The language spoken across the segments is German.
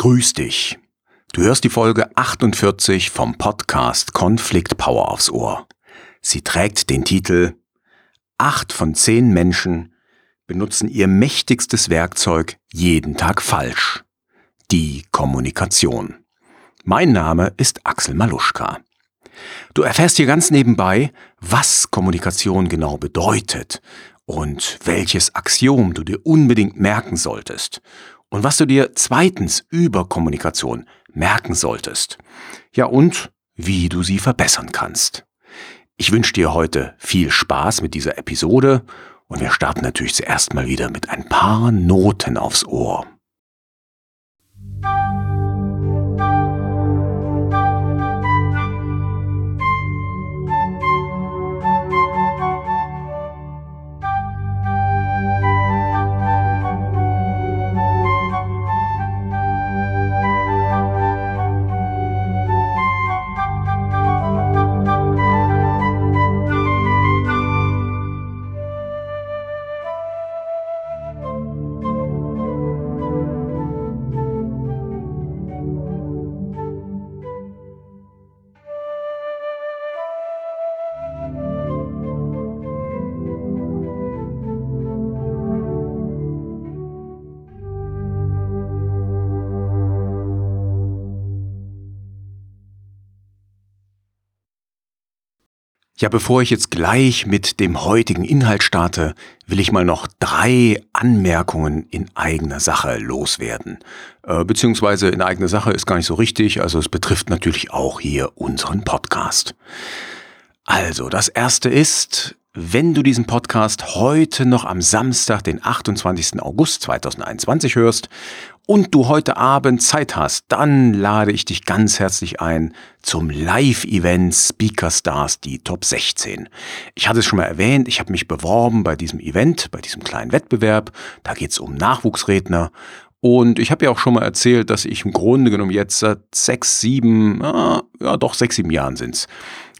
Grüß dich. Du hörst die Folge 48 vom Podcast Konflikt Power aufs Ohr. Sie trägt den Titel Acht von zehn Menschen benutzen ihr mächtigstes Werkzeug jeden Tag falsch. Die Kommunikation. Mein Name ist Axel Maluschka. Du erfährst hier ganz nebenbei, was Kommunikation genau bedeutet und welches Axiom du dir unbedingt merken solltest und was du dir zweitens über Kommunikation merken solltest. Ja und wie du sie verbessern kannst. Ich wünsche dir heute viel Spaß mit dieser Episode und wir starten natürlich zuerst mal wieder mit ein paar Noten aufs Ohr. Ja, bevor ich jetzt gleich mit dem heutigen Inhalt starte, will ich mal noch drei Anmerkungen in eigener Sache loswerden. Äh, beziehungsweise in eigener Sache ist gar nicht so richtig, also es betrifft natürlich auch hier unseren Podcast. Also, das erste ist, wenn du diesen Podcast heute noch am Samstag, den 28. August 2021 hörst und du heute Abend Zeit hast, dann lade ich dich ganz herzlich ein zum Live-Event Speaker Stars, die Top 16. Ich hatte es schon mal erwähnt, ich habe mich beworben bei diesem Event, bei diesem kleinen Wettbewerb. Da geht es um Nachwuchsredner. Und ich habe ja auch schon mal erzählt, dass ich im Grunde genommen jetzt seit sechs, sieben, ja doch sechs, sieben Jahren sind's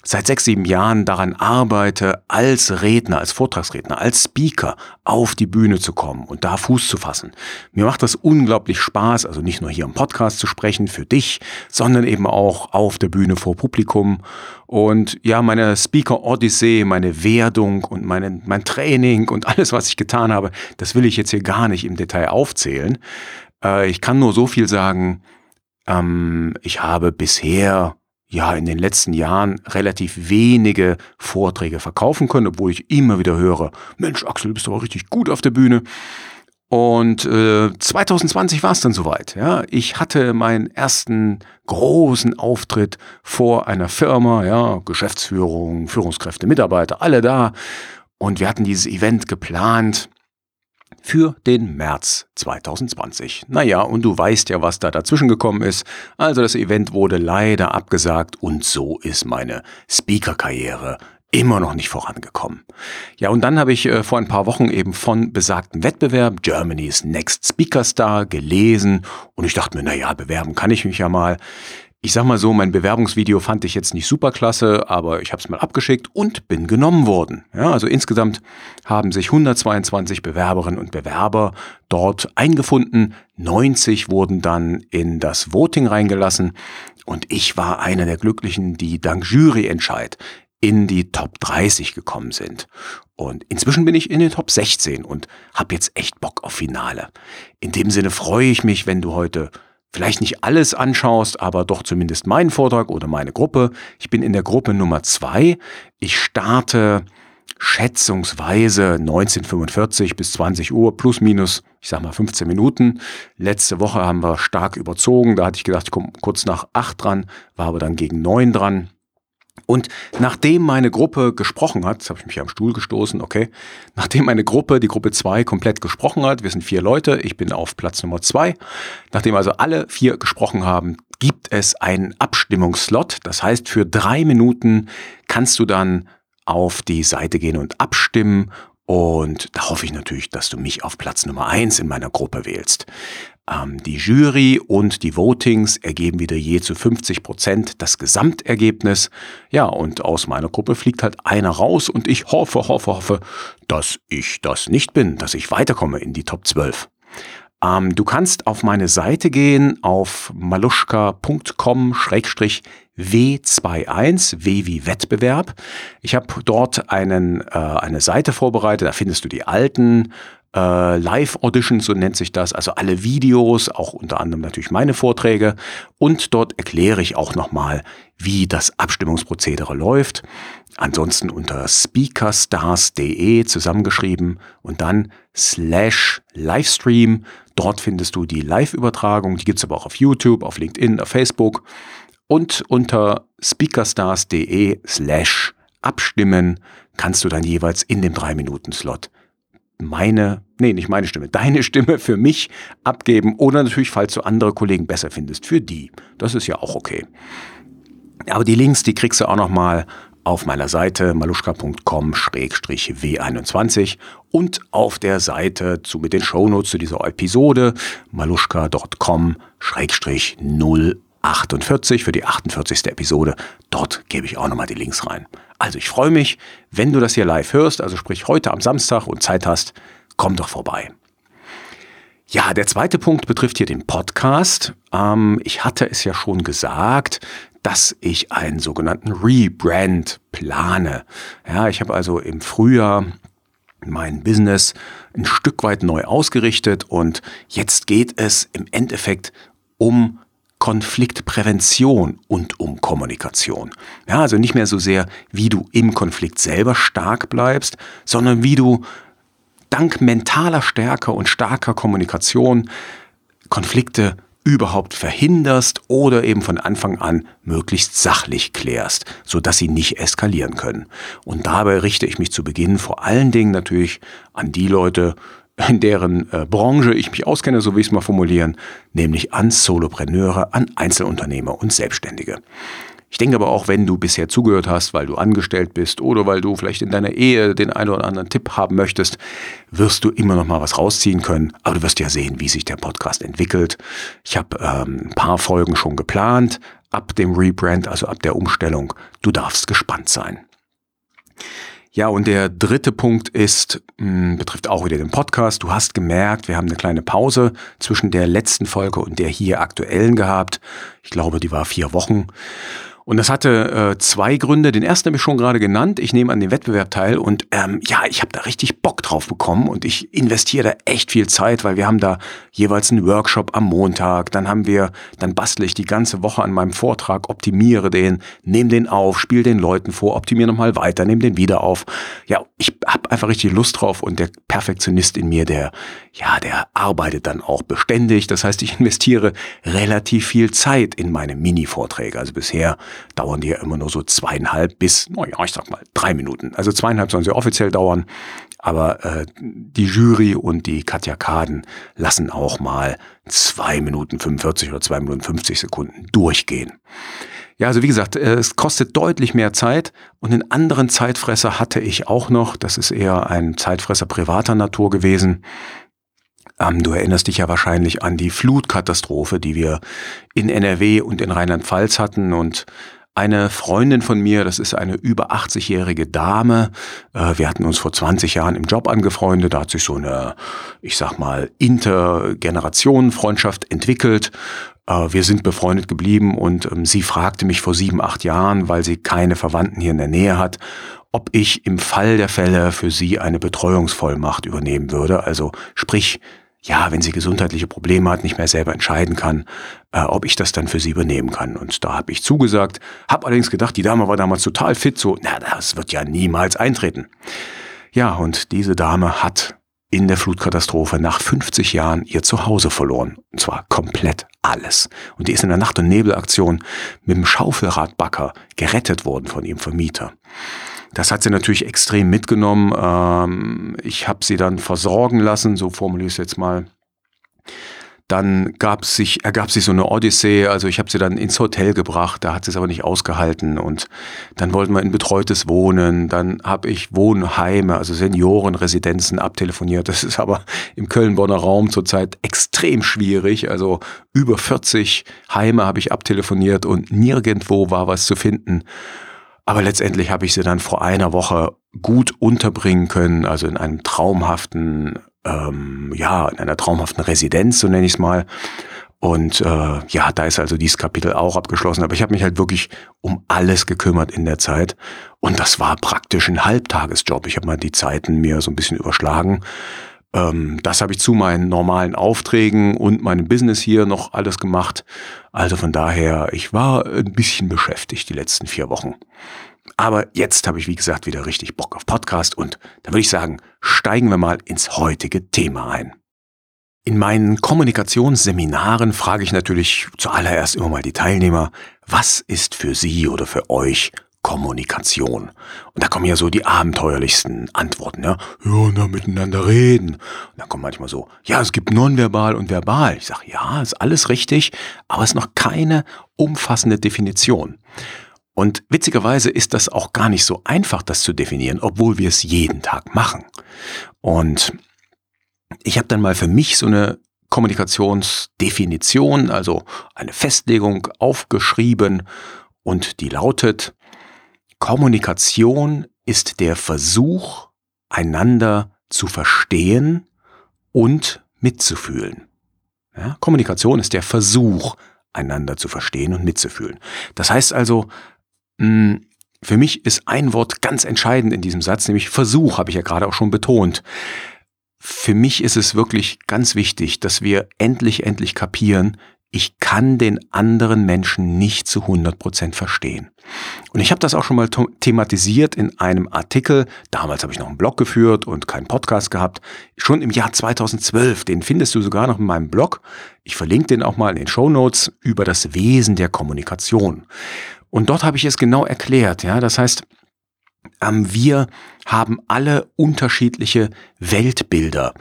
seit sechs, sieben Jahren daran arbeite, als Redner, als Vortragsredner, als Speaker auf die Bühne zu kommen und da Fuß zu fassen. Mir macht das unglaublich Spaß, also nicht nur hier im Podcast zu sprechen für dich, sondern eben auch auf der Bühne vor Publikum. Und ja, meine Speaker Odyssee, meine Werdung und meine, mein Training und alles, was ich getan habe, das will ich jetzt hier gar nicht im Detail aufzählen. Äh, ich kann nur so viel sagen, ähm, ich habe bisher ja in den letzten Jahren relativ wenige Vorträge verkaufen können, obwohl ich immer wieder höre, Mensch Axel, du bist aber richtig gut auf der Bühne. Und äh, 2020 war es dann soweit. Ja, ich hatte meinen ersten großen Auftritt vor einer Firma, ja, Geschäftsführung, Führungskräfte, Mitarbeiter, alle da. Und wir hatten dieses Event geplant für den März 2020. Naja, und du weißt ja, was da dazwischen gekommen ist. Also das Event wurde leider abgesagt und so ist meine Speaker-Karriere immer noch nicht vorangekommen. Ja, und dann habe ich äh, vor ein paar Wochen eben von besagten Wettbewerb Germany's Next Speaker Star gelesen und ich dachte mir, naja, bewerben kann ich mich ja mal. Ich sag mal so, mein Bewerbungsvideo fand ich jetzt nicht super klasse, aber ich habe es mal abgeschickt und bin genommen worden. Ja, also insgesamt haben sich 122 Bewerberinnen und Bewerber dort eingefunden. 90 wurden dann in das Voting reingelassen und ich war einer der Glücklichen, die dank Juryentscheid in die Top 30 gekommen sind. Und inzwischen bin ich in den Top 16 und habe jetzt echt Bock auf Finale. In dem Sinne freue ich mich, wenn du heute vielleicht nicht alles anschaust, aber doch zumindest meinen Vortrag oder meine Gruppe. Ich bin in der Gruppe Nummer zwei. Ich starte schätzungsweise 1945 bis 20 Uhr plus minus, ich sag mal 15 Minuten. Letzte Woche haben wir stark überzogen. Da hatte ich gedacht, ich komme kurz nach acht dran, war aber dann gegen neun dran. Und nachdem meine Gruppe gesprochen hat, jetzt habe ich mich am Stuhl gestoßen, okay, nachdem meine Gruppe, die Gruppe 2, komplett gesprochen hat, wir sind vier Leute, ich bin auf Platz Nummer 2, nachdem also alle vier gesprochen haben, gibt es einen Abstimmungsslot. Das heißt, für drei Minuten kannst du dann auf die Seite gehen und abstimmen. Und da hoffe ich natürlich, dass du mich auf Platz Nummer 1 in meiner Gruppe wählst. Ähm, die Jury und die Votings ergeben wieder je zu 50 Prozent das Gesamtergebnis. Ja, und aus meiner Gruppe fliegt halt einer raus und ich hoffe, hoffe, hoffe, dass ich das nicht bin, dass ich weiterkomme in die Top 12. Ähm, du kannst auf meine Seite gehen, auf maluschka.com-w21, W wie Wettbewerb. Ich habe dort einen, äh, eine Seite vorbereitet, da findest du die alten äh, Live-Auditions, so nennt sich das, also alle Videos, auch unter anderem natürlich meine Vorträge. Und dort erkläre ich auch nochmal, wie das Abstimmungsprozedere läuft. Ansonsten unter speakerstars.de zusammengeschrieben und dann slash Livestream. Dort findest du die Live-Übertragung, die gibt's aber auch auf YouTube, auf LinkedIn, auf Facebook. Und unter speakerstars.de slash abstimmen kannst du dann jeweils in dem 3-Minuten-Slot meine, nee, nicht meine Stimme, deine Stimme für mich abgeben oder natürlich, falls du andere Kollegen besser findest, für die. Das ist ja auch okay. Aber die Links, die kriegst du auch nochmal auf meiner Seite maluschka.com-w21 und auf der Seite zu mit den Shownotes zu dieser Episode maluschka.com-048 für die 48. Episode. Dort gebe ich auch nochmal die Links rein. Also ich freue mich, wenn du das hier live hörst, also sprich heute am Samstag und Zeit hast, komm doch vorbei. Ja, der zweite Punkt betrifft hier den Podcast. Ähm, ich hatte es ja schon gesagt, dass ich einen sogenannten Rebrand plane. Ja, ich habe also im Frühjahr mein Business ein Stück weit neu ausgerichtet und jetzt geht es im Endeffekt um Konfliktprävention und um Kommunikation. Ja, also nicht mehr so sehr, wie du im Konflikt selber stark bleibst, sondern wie du dank mentaler Stärke und starker Kommunikation Konflikte überhaupt verhinderst oder eben von Anfang an möglichst sachlich klärst, so dass sie nicht eskalieren können. Und dabei richte ich mich zu Beginn vor allen Dingen natürlich an die Leute, in deren äh, Branche ich mich auskenne, so wie ich es mal formulieren, nämlich an Solopreneure, an Einzelunternehmer und Selbstständige. Ich denke aber auch, wenn du bisher zugehört hast, weil du angestellt bist oder weil du vielleicht in deiner Ehe den einen oder anderen Tipp haben möchtest, wirst du immer noch mal was rausziehen können. Aber du wirst ja sehen, wie sich der Podcast entwickelt. Ich habe ähm, ein paar Folgen schon geplant ab dem Rebrand, also ab der Umstellung. Du darfst gespannt sein. Ja, und der dritte Punkt ist, mh, hm, betrifft auch wieder den Podcast. Du hast gemerkt, wir haben eine kleine Pause zwischen der letzten Folge und der hier aktuellen gehabt. Ich glaube, die war vier Wochen. Und das hatte äh, zwei Gründe. Den ersten habe ich schon gerade genannt. Ich nehme an dem Wettbewerb teil und ähm, ja, ich habe da richtig Bock drauf bekommen und ich investiere da echt viel Zeit, weil wir haben da jeweils einen Workshop am Montag. Dann haben wir, dann bastle ich die ganze Woche an meinem Vortrag, optimiere den, nehme den auf, spiele den Leuten vor, optimiere nochmal weiter, nehme den wieder auf. Ja, ich habe einfach richtig Lust drauf und der Perfektionist in mir, der, ja, der arbeitet dann auch beständig. Das heißt, ich investiere relativ viel Zeit in meine Mini-Vorträge. Also bisher dauern die ja immer nur so zweieinhalb bis, naja, ich sag mal, drei Minuten. Also zweieinhalb sollen sie offiziell dauern, aber äh, die Jury und die Katja Kaden lassen auch mal zwei Minuten 45 oder zwei Minuten 50 Sekunden durchgehen. Ja, also wie gesagt, äh, es kostet deutlich mehr Zeit und einen anderen Zeitfresser hatte ich auch noch. Das ist eher ein Zeitfresser privater Natur gewesen. Ähm, du erinnerst dich ja wahrscheinlich an die Flutkatastrophe, die wir in NRW und in Rheinland-Pfalz hatten und eine Freundin von mir, das ist eine über 80-jährige Dame. Äh, wir hatten uns vor 20 Jahren im Job angefreundet. Da hat sich so eine, ich sag mal, Intergenerationenfreundschaft entwickelt. Äh, wir sind befreundet geblieben und ähm, sie fragte mich vor sieben, acht Jahren, weil sie keine Verwandten hier in der Nähe hat, ob ich im Fall der Fälle für sie eine Betreuungsvollmacht übernehmen würde. Also sprich, ja, wenn sie gesundheitliche Probleme hat, nicht mehr selber entscheiden kann, äh, ob ich das dann für sie übernehmen kann. Und da habe ich zugesagt, habe allerdings gedacht, die Dame war damals total fit, so, na, das wird ja niemals eintreten. Ja, und diese Dame hat in der Flutkatastrophe nach 50 Jahren ihr Zuhause verloren. Und zwar komplett alles. Und die ist in der Nacht- und Nebelaktion mit dem Schaufelradbacker gerettet worden von ihrem Vermieter. Das hat sie natürlich extrem mitgenommen. Ähm, ich habe sie dann versorgen lassen, so formuliere ich es jetzt mal. Dann gab sich, ergab sich so eine Odyssee, also ich habe sie dann ins Hotel gebracht, da hat sie es aber nicht ausgehalten und dann wollten wir in betreutes Wohnen, dann habe ich Wohnheime, also Seniorenresidenzen abtelefoniert. Das ist aber im Köln-Bonner Raum zurzeit extrem schwierig, also über 40 Heime habe ich abtelefoniert und nirgendwo war was zu finden. Aber letztendlich habe ich sie dann vor einer Woche gut unterbringen können, also in einem traumhaften ähm, ja, in einer traumhaften Residenz, so nenne ich es mal. Und äh, ja, da ist also dieses Kapitel auch abgeschlossen. Aber ich habe mich halt wirklich um alles gekümmert in der Zeit. Und das war praktisch ein Halbtagesjob. Ich habe mal die Zeiten mir so ein bisschen überschlagen. Ähm, das habe ich zu meinen normalen Aufträgen und meinem Business hier noch alles gemacht. Also von daher, ich war ein bisschen beschäftigt die letzten vier Wochen. Aber jetzt habe ich, wie gesagt, wieder richtig Bock auf Podcast und da würde ich sagen, steigen wir mal ins heutige Thema ein. In meinen Kommunikationsseminaren frage ich natürlich zuallererst immer mal die Teilnehmer, was ist für Sie oder für euch Kommunikation? Und da kommen ja so die abenteuerlichsten Antworten, ja, ja, na, miteinander reden. Und dann kommt manchmal so, ja, es gibt nonverbal und verbal. Ich sage, ja, ist alles richtig, aber es ist noch keine umfassende Definition. Und witzigerweise ist das auch gar nicht so einfach, das zu definieren, obwohl wir es jeden Tag machen. Und ich habe dann mal für mich so eine Kommunikationsdefinition, also eine Festlegung aufgeschrieben und die lautet, Kommunikation ist der Versuch, einander zu verstehen und mitzufühlen. Ja, Kommunikation ist der Versuch, einander zu verstehen und mitzufühlen. Das heißt also, mh, für mich ist ein Wort ganz entscheidend in diesem Satz, nämlich Versuch, habe ich ja gerade auch schon betont für mich ist es wirklich ganz wichtig, dass wir endlich, endlich kapieren, ich kann den anderen Menschen nicht zu 100 Prozent verstehen. Und ich habe das auch schon mal thematisiert in einem Artikel. Damals habe ich noch einen Blog geführt und keinen Podcast gehabt. Schon im Jahr 2012. Den findest du sogar noch in meinem Blog. Ich verlinke den auch mal in den Show Notes über das Wesen der Kommunikation. Und dort habe ich es genau erklärt. Ja, das heißt, ähm, wir haben alle unterschiedliche Weltbilder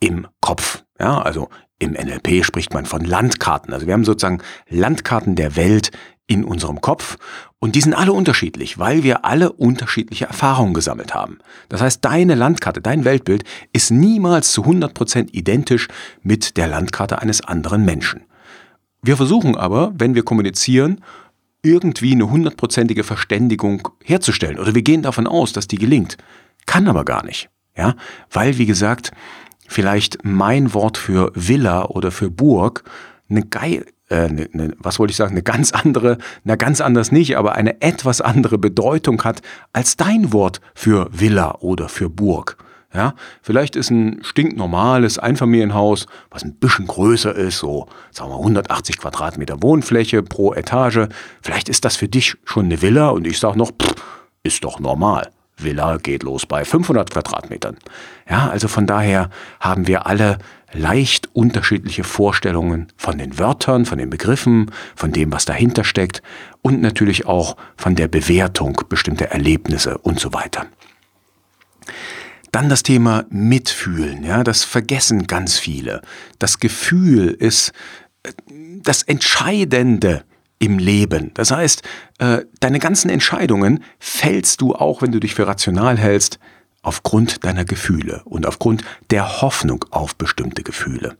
im Kopf. Ja, also im NLP spricht man von Landkarten. Also wir haben sozusagen Landkarten der Welt in unserem Kopf und die sind alle unterschiedlich, weil wir alle unterschiedliche Erfahrungen gesammelt haben. Das heißt, deine Landkarte, dein Weltbild ist niemals zu 100% identisch mit der Landkarte eines anderen Menschen. Wir versuchen aber, wenn wir kommunizieren, irgendwie eine hundertprozentige Verständigung herzustellen. Oder wir gehen davon aus, dass die gelingt. Kann aber gar nicht. Ja, weil, wie gesagt, vielleicht mein Wort für Villa oder für Burg eine geil, äh, eine, eine, was wollte ich sagen, eine ganz andere, na ganz anders nicht, aber eine etwas andere Bedeutung hat als dein Wort für Villa oder für Burg. Ja, vielleicht ist ein stinknormales Einfamilienhaus, was ein bisschen größer ist, so sagen wir 180 Quadratmeter Wohnfläche pro Etage. Vielleicht ist das für dich schon eine Villa und ich sage noch, pff, ist doch normal. Villa geht los bei 500 Quadratmetern. Ja, also von daher haben wir alle leicht unterschiedliche Vorstellungen von den Wörtern, von den Begriffen, von dem, was dahinter steckt und natürlich auch von der Bewertung bestimmter Erlebnisse und so weiter. Dann das Thema Mitfühlen, ja, das vergessen ganz viele. Das Gefühl ist äh, das Entscheidende im Leben. Das heißt, äh, deine ganzen Entscheidungen fällst du auch, wenn du dich für rational hältst, aufgrund deiner Gefühle und aufgrund der Hoffnung auf bestimmte Gefühle.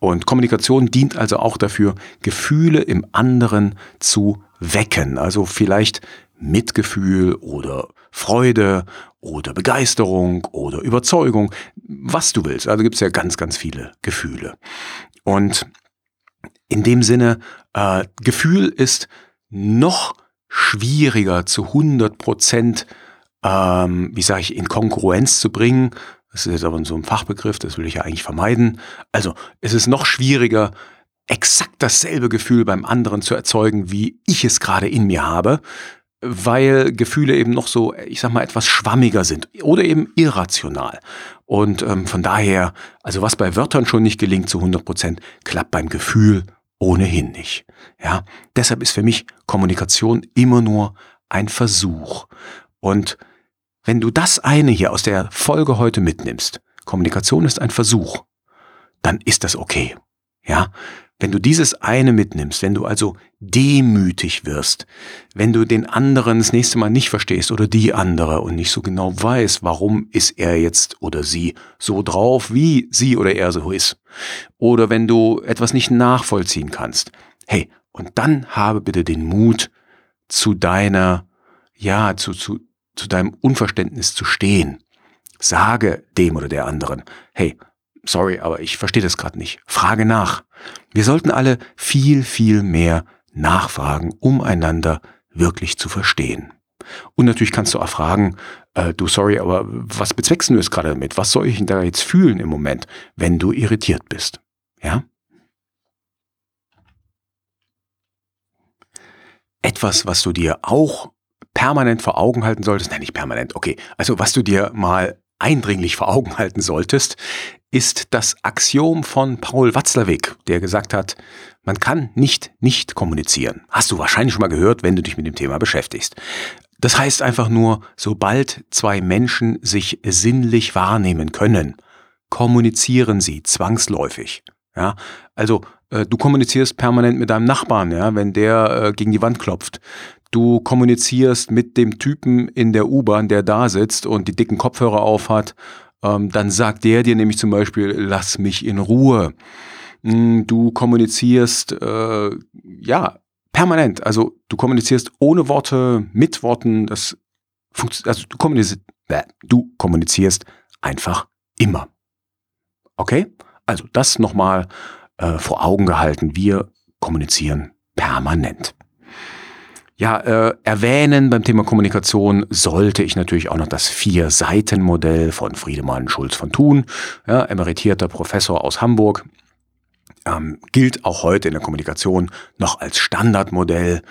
Und Kommunikation dient also auch dafür, Gefühle im anderen zu wecken. Also vielleicht Mitgefühl oder Freude oder Begeisterung oder Überzeugung, was du willst. Also gibt es ja ganz, ganz viele Gefühle. Und in dem Sinne, äh, Gefühl ist noch schwieriger zu 100 Prozent, ähm, wie sage ich, in Konkurrenz zu bringen. Das ist jetzt aber so ein Fachbegriff, das will ich ja eigentlich vermeiden. Also es ist noch schwieriger, exakt dasselbe Gefühl beim anderen zu erzeugen, wie ich es gerade in mir habe weil Gefühle eben noch so, ich sag mal, etwas schwammiger sind oder eben irrational. Und ähm, von daher, also was bei Wörtern schon nicht gelingt zu 100 Prozent, klappt beim Gefühl ohnehin nicht. Ja, deshalb ist für mich Kommunikation immer nur ein Versuch. Und wenn du das eine hier aus der Folge heute mitnimmst, Kommunikation ist ein Versuch, dann ist das okay. Ja, wenn du dieses eine mitnimmst, wenn du also demütig wirst, wenn du den anderen das nächste Mal nicht verstehst oder die andere und nicht so genau weißt, warum ist er jetzt oder sie so drauf, wie sie oder er so ist, oder wenn du etwas nicht nachvollziehen kannst, hey, und dann habe bitte den Mut, zu deiner, ja, zu, zu, zu deinem Unverständnis zu stehen. Sage dem oder der anderen, hey, sorry, aber ich verstehe das gerade nicht. Frage nach. Wir sollten alle viel, viel mehr nachfragen, um einander wirklich zu verstehen. Und natürlich kannst du auch fragen, äh, du sorry, aber was bezweckst du jetzt gerade damit? Was soll ich denn da jetzt fühlen im Moment, wenn du irritiert bist? Ja? Etwas, was du dir auch permanent vor Augen halten solltest, nein, nicht permanent, okay, also was du dir mal eindringlich vor Augen halten solltest, ist das Axiom von Paul Watzlawick, der gesagt hat, man kann nicht nicht kommunizieren. Hast du wahrscheinlich schon mal gehört, wenn du dich mit dem Thema beschäftigst. Das heißt einfach nur, sobald zwei Menschen sich sinnlich wahrnehmen können, kommunizieren sie zwangsläufig. Ja, also äh, du kommunizierst permanent mit deinem Nachbarn, ja, wenn der äh, gegen die Wand klopft. Du kommunizierst mit dem Typen in der U-Bahn, der da sitzt und die dicken Kopfhörer aufhat. Ähm, dann sagt der dir nämlich zum Beispiel, lass mich in Ruhe. Mm, du kommunizierst, äh, ja, permanent. Also du kommunizierst ohne Worte, mit Worten. Das also du kommunizierst, äh, du kommunizierst einfach immer. Okay? Also das nochmal äh, vor Augen gehalten. Wir kommunizieren permanent. Ja, äh, erwähnen beim Thema Kommunikation sollte ich natürlich auch noch das Vier-Seiten-Modell von Friedemann Schulz von Thun, ja, emeritierter Professor aus Hamburg. Ähm, gilt auch heute in der Kommunikation noch als Standardmodell.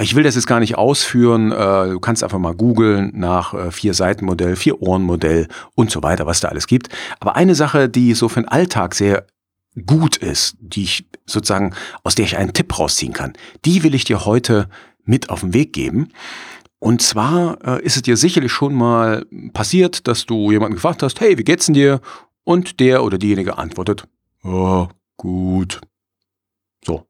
Ich will das jetzt gar nicht ausführen. Äh, du kannst einfach mal googeln nach äh, Vier-Seiten-Modell, Vier-Ohren-Modell und so weiter, was da alles gibt. Aber eine Sache, die so für den Alltag sehr gut ist, die ich sozusagen, aus der ich einen Tipp rausziehen kann, die will ich dir heute mit auf den Weg geben. Und zwar äh, ist es dir sicherlich schon mal passiert, dass du jemanden gefragt hast, hey, wie geht's denn dir? Und der oder diejenige antwortet, oh, gut. So.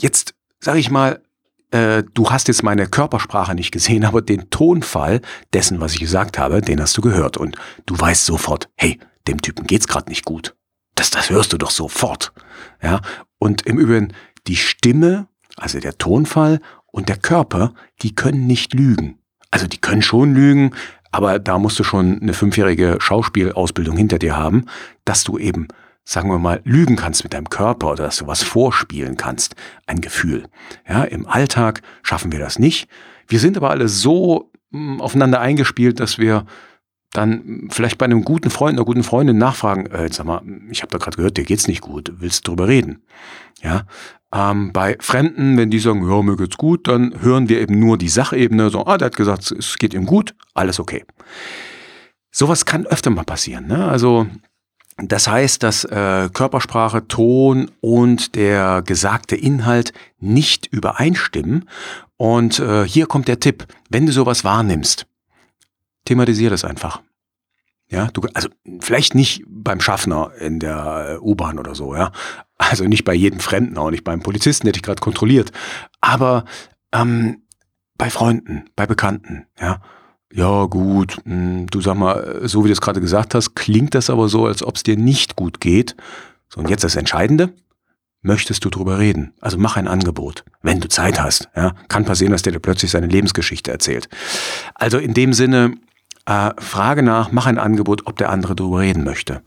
Jetzt sage ich mal, äh, du hast jetzt meine Körpersprache nicht gesehen, aber den Tonfall dessen, was ich gesagt habe, den hast du gehört. Und du weißt sofort, hey, dem Typen geht's gerade nicht gut. Das, das hörst du doch sofort. Ja. Und im Übrigen, die Stimme, also der Tonfall und der Körper, die können nicht lügen. Also die können schon lügen, aber da musst du schon eine fünfjährige Schauspielausbildung hinter dir haben, dass du eben, sagen wir mal, lügen kannst mit deinem Körper oder dass du was vorspielen kannst, ein Gefühl. Ja, im Alltag schaffen wir das nicht. Wir sind aber alle so mh, hm, aufeinander eingespielt, dass wir dann vielleicht bei einem guten Freund, einer guten Freundin nachfragen, äh, sag mal, ich habe da gerade gehört, dir geht's nicht gut, willst du drüber reden? Ja, ähm, bei Fremden, wenn die sagen, ja, mir geht's gut, dann hören wir eben nur die Sachebene, so, ah, der hat gesagt, es geht ihm gut, alles okay. Sowas kann öfter mal passieren. Ne? Also das heißt, dass äh, Körpersprache, Ton und der gesagte Inhalt nicht übereinstimmen. Und äh, hier kommt der Tipp, wenn du sowas wahrnimmst, thematisier das einfach. Ja, du, also vielleicht nicht beim Schaffner in der äh, U-Bahn oder so, ja. Also nicht bei jedem Fremden, auch nicht beim Polizisten, der dich gerade kontrolliert. Aber ähm, bei Freunden, bei Bekannten, ja. Ja, gut, hm, du sag mal, so wie du es gerade gesagt hast, klingt das aber so, als ob es dir nicht gut geht. So, und jetzt das Entscheidende. Möchtest du drüber reden? Also mach ein Angebot, wenn du Zeit hast. Ja, kann passieren, dass der dir plötzlich seine Lebensgeschichte erzählt. Also in dem Sinne, äh, frage nach, mach ein Angebot, ob der andere darüber reden möchte.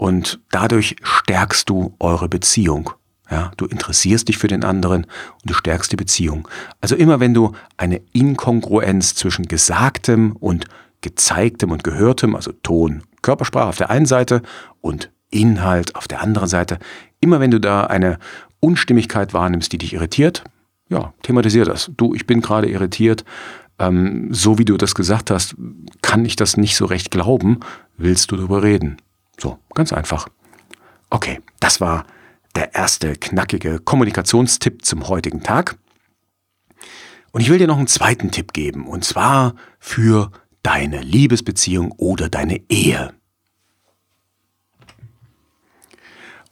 Und dadurch stärkst du eure Beziehung. Ja, du interessierst dich für den anderen und du stärkst die Beziehung. Also immer wenn du eine Inkongruenz zwischen Gesagtem und Gezeigtem und Gehörtem, also Ton, Körpersprache auf der einen Seite und Inhalt auf der anderen Seite, immer wenn du da eine Unstimmigkeit wahrnimmst, die dich irritiert, ja, thematisier das. Du, ich bin gerade irritiert, ähm, so wie du das gesagt hast, kann ich das nicht so recht glauben. Willst du darüber reden? So, ganz einfach. Okay, das war der erste knackige Kommunikationstipp zum heutigen Tag. Und ich will dir noch einen zweiten Tipp geben, und zwar für deine Liebesbeziehung oder deine Ehe.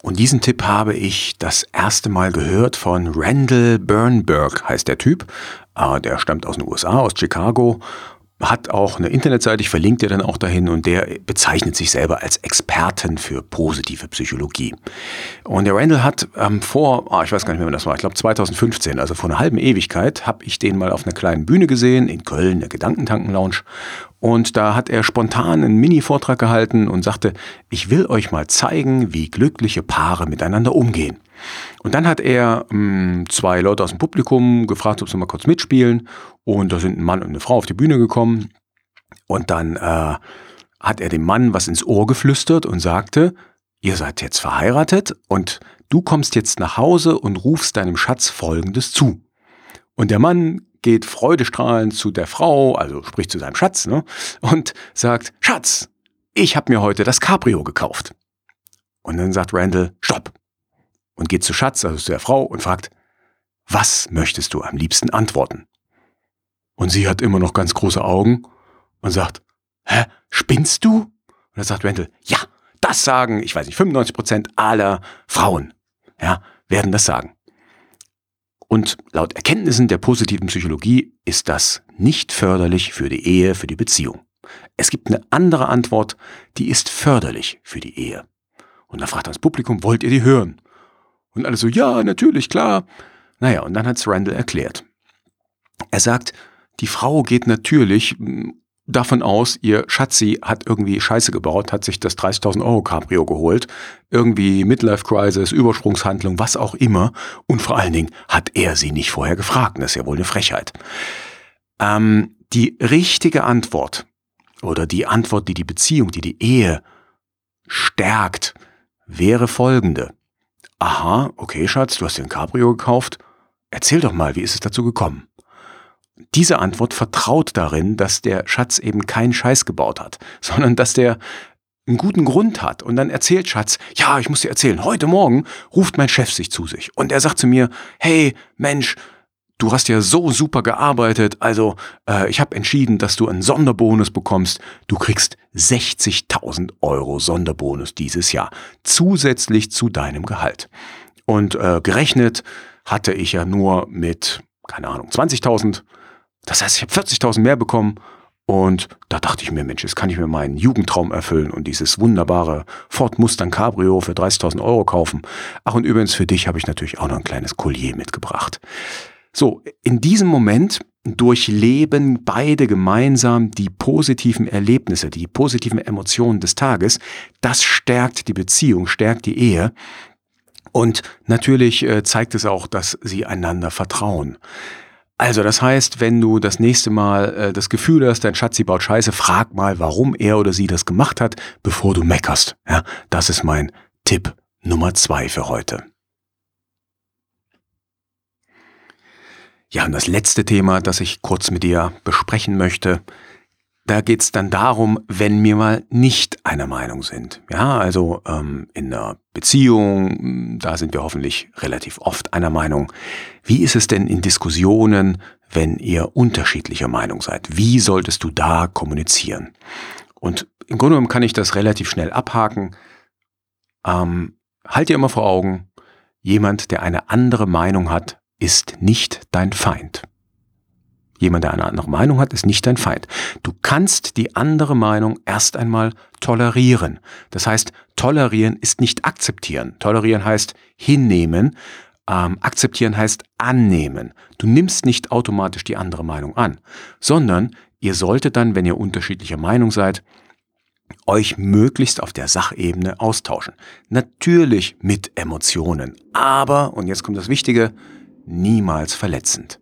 Und diesen Tipp habe ich das erste Mal gehört von Randall Bernberg, heißt der Typ. Ah, der stammt aus den USA, aus Chicago hat auch eine Internetseite, ich verlinke dir dann auch dahin und der bezeichnet sich selber als Experten für positive Psychologie. Und der Randall hat ähm, vor, ah, ich weiß gar nicht mehr, wann das war, ich glaube 2015, also vor einer halben Ewigkeit, habe ich den mal auf einer kleinen Bühne gesehen, in Köln, der Gedankentanken Lounge. Und da hat er spontan einen Mini-Vortrag gehalten und sagte, ich will euch mal zeigen, wie glückliche Paare miteinander umgehen. Und dann hat er mh, hm, zwei Leute aus dem Publikum gefragt, ob sie mal kurz mitspielen. Und da sind ein Mann und eine Frau auf die Bühne gekommen. Und dann äh, hat er dem Mann was ins Ohr geflüstert und sagte, ihr seid jetzt verheiratet und du kommst jetzt nach Hause und rufst deinem Schatz Folgendes zu. Und der Mann geht freudestrahlend zu der Frau, also sprich zu seinem Schatz, ne, und sagt, Schatz, ich habe mir heute das Cabrio gekauft. Und dann sagt Randall, stopp. Und geht zu Schatz, also zu der Frau, und fragt, was möchtest du am liebsten antworten? Und sie hat immer noch ganz große Augen und sagt, hä, spinnst du? Und dann sagt Randall, ja, das sagen, ich weiß nicht, 95 Prozent aller Frauen, ja, werden das sagen. Und laut Erkenntnissen der positiven Psychologie ist das nicht förderlich für die Ehe, für die Beziehung. Es gibt eine andere Antwort, die ist förderlich für die Ehe. Und da fragt das Publikum, wollt ihr die hören? Und alle so, ja, natürlich, klar. Naja, und dann hat's Randall erklärt. Er sagt, die Frau geht natürlich davon aus, ihr Schatzi hat irgendwie Scheiße gebaut, hat sich das 30.000 Euro Cabrio geholt, irgendwie Midlife Crisis, Übersprungshandlung, was auch immer. Und vor allen Dingen hat er sie nicht vorher gefragt. Das ist ja wohl eine Frechheit. Ähm, die richtige Antwort oder die Antwort, die die Beziehung, die die Ehe stärkt, wäre folgende. Aha, okay, Schatz, du hast dir ein Cabrio gekauft. Erzähl doch mal, wie ist es dazu gekommen? diese Antwort vertraut darin, dass der Schatz eben keinen Scheiß gebaut hat, sondern dass der einen guten Grund hat. Und dann erzählt Schatz, ja, ich muss dir erzählen, heute Morgen ruft mein Chef sich zu sich und er sagt zu mir, hey, Mensch, du hast ja so super gearbeitet, also äh, ich habe entschieden, dass du einen Sonderbonus bekommst. Du kriegst 60.000 Euro Sonderbonus dieses Jahr, zusätzlich zu deinem Gehalt. Und äh, gerechnet hatte ich ja nur mit, keine Ahnung, 20.000 das heißt, ich habe 40.000 mehr bekommen und da dachte ich mir, Mensch, jetzt kann ich mir meinen Jugendtraum erfüllen und dieses wunderbare Ford Mustang Cabrio für 30.000 Euro kaufen. Ach, und übrigens für dich habe ich natürlich auch noch ein kleines Collier mitgebracht. So, in diesem Moment durchleben beide gemeinsam die positiven Erlebnisse, die positiven Emotionen des Tages. Das stärkt die Beziehung, stärkt die Ehe. Und natürlich äh, zeigt es auch, dass sie einander vertrauen. Also das heißt, wenn du das nächste Mal äh, das Gefühl hast, dein Schatzi baut Scheiße, frag mal, warum er oder sie das gemacht hat, bevor du meckerst. Ja, das ist mein Tipp Nummer zwei für heute. Ja, und das letzte Thema, das ich kurz mit dir besprechen möchte, da geht es dann darum, wenn wir mal nicht einer Meinung sind. Ja, also ähm, in einer Beziehung, da sind wir hoffentlich relativ oft einer Meinung. Wie ist es denn in Diskussionen, wenn ihr unterschiedlicher Meinung seid? Wie solltest du da kommunizieren? Und im Grunde genommen kann ich das relativ schnell abhaken. Ähm, halt dir immer vor Augen, jemand, der eine andere Meinung hat, ist nicht dein Feind. Jemand, der eine andere Meinung hat, ist nicht dein Feind. Du kannst die andere Meinung erst einmal tolerieren. Das heißt, tolerieren ist nicht akzeptieren. Tolerieren heißt hinnehmen. Ähm, akzeptieren heißt annehmen. Du nimmst nicht automatisch die andere Meinung an, sondern ihr solltet dann, wenn ihr unterschiedlicher Meinung seid, euch möglichst auf der Sachebene austauschen. Natürlich mit Emotionen, aber, und jetzt kommt das Wichtige, niemals verletzend.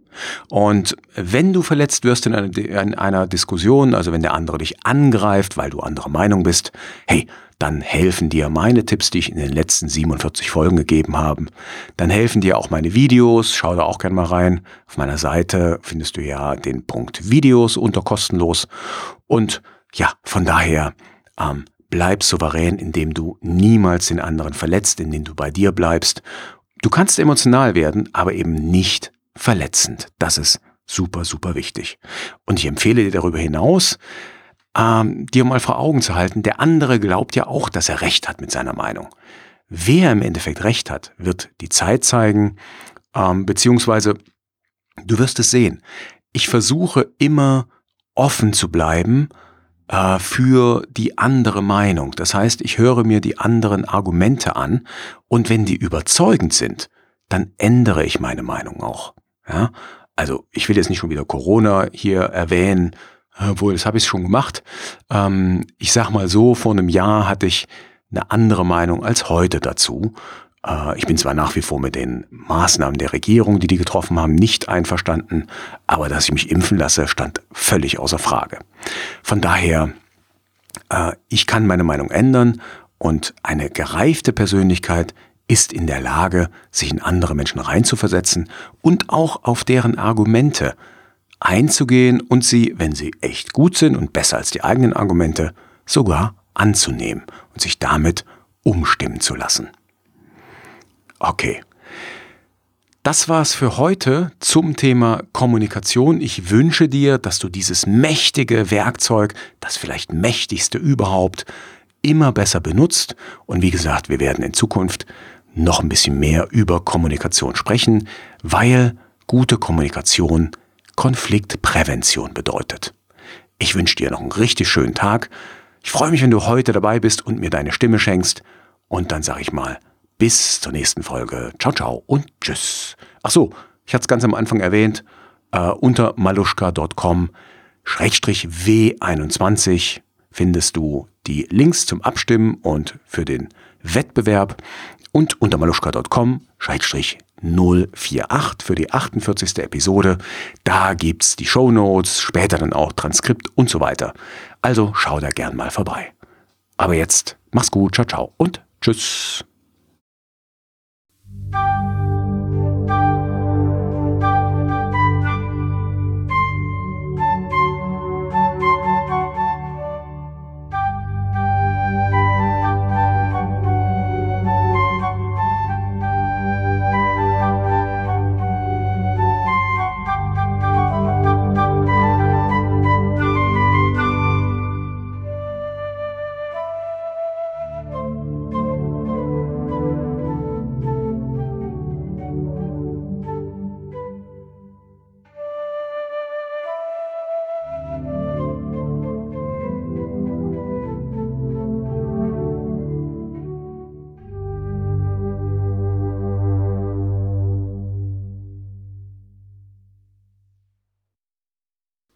Und wenn du verletzt wirst in einer, in einer, Diskussion, also wenn der andere dich angreift, weil du anderer Meinung bist, hey, dann helfen dir meine Tipps, die ich in den letzten 47 Folgen gegeben habe. Dann helfen dir auch meine Videos. Schau da auch gerne mal rein. Auf meiner Seite findest du ja den Punkt Videos unter kostenlos. Und ja, von daher, ähm, bleib souverän, indem du niemals den anderen verletzt, indem du bei dir bleibst. Du kannst emotional werden, aber eben nicht verletzend. Das ist super, super wichtig. Und ich empfehle dir darüber hinaus, ähm, dir mal vor Augen zu halten, der andere glaubt ja auch, dass er recht hat mit seiner Meinung. Wer im Endeffekt recht hat, wird die Zeit zeigen, ähm, beziehungsweise du wirst es sehen. Ich versuche immer offen zu bleiben äh, für die andere Meinung. Das heißt, ich höre mir die anderen Argumente an und wenn die überzeugend sind, dann ändere ich meine Meinung auch. Ja? Also ich will jetzt nicht schon wieder Corona hier erwähnen, obwohl, das habe ich schon gemacht. Ähm, ich sag mal so, vor einem Jahr hatte ich eine andere Meinung als heute dazu. Äh, ich bin zwar nach wie vor mit den Maßnahmen der Regierung, die die getroffen haben, nicht einverstanden, aber dass ich mich impfen lasse, stand völlig außer Frage. Von daher, äh, ich kann meine Meinung ändern und eine gereifte Persönlichkeit ist in der Lage, sich in andere Menschen reinzuversetzen und auch auf deren Argumente einzugehen und sie, wenn sie echt gut sind und besser als die eigenen Argumente, sogar anzunehmen und sich damit umstimmen zu lassen. Okay. Das war's für heute zum Thema Kommunikation. Ich wünsche dir, dass du dieses mächtige Werkzeug, das vielleicht mächtigste überhaupt, immer besser benutzt. Und wie gesagt, wir werden in Zukunft noch ein bisschen mehr über Kommunikation sprechen, weil gute Kommunikation Konfliktprävention bedeutet. Ich wünsche dir noch einen richtig schönen Tag. Ich freue mich, wenn du heute dabei bist und mir deine Stimme schenkst. Und dann sage ich mal, bis zur nächsten Folge. Ciao, ciao und tschüss. Ach so, ich hatte es ganz am Anfang erwähnt, äh, unter maluschka.com Schrägstrich W21 findest du die Links zum Abstimmen und für den Wettbewerb und unter maluschka.com Schrägstrich 048 für die 48. Episode. Da gibt's die Show Notes, später dann auch Transkript und so weiter. Also schau da gern mal vorbei. Aber jetzt mach's gut, ciao, ciao und tschüss.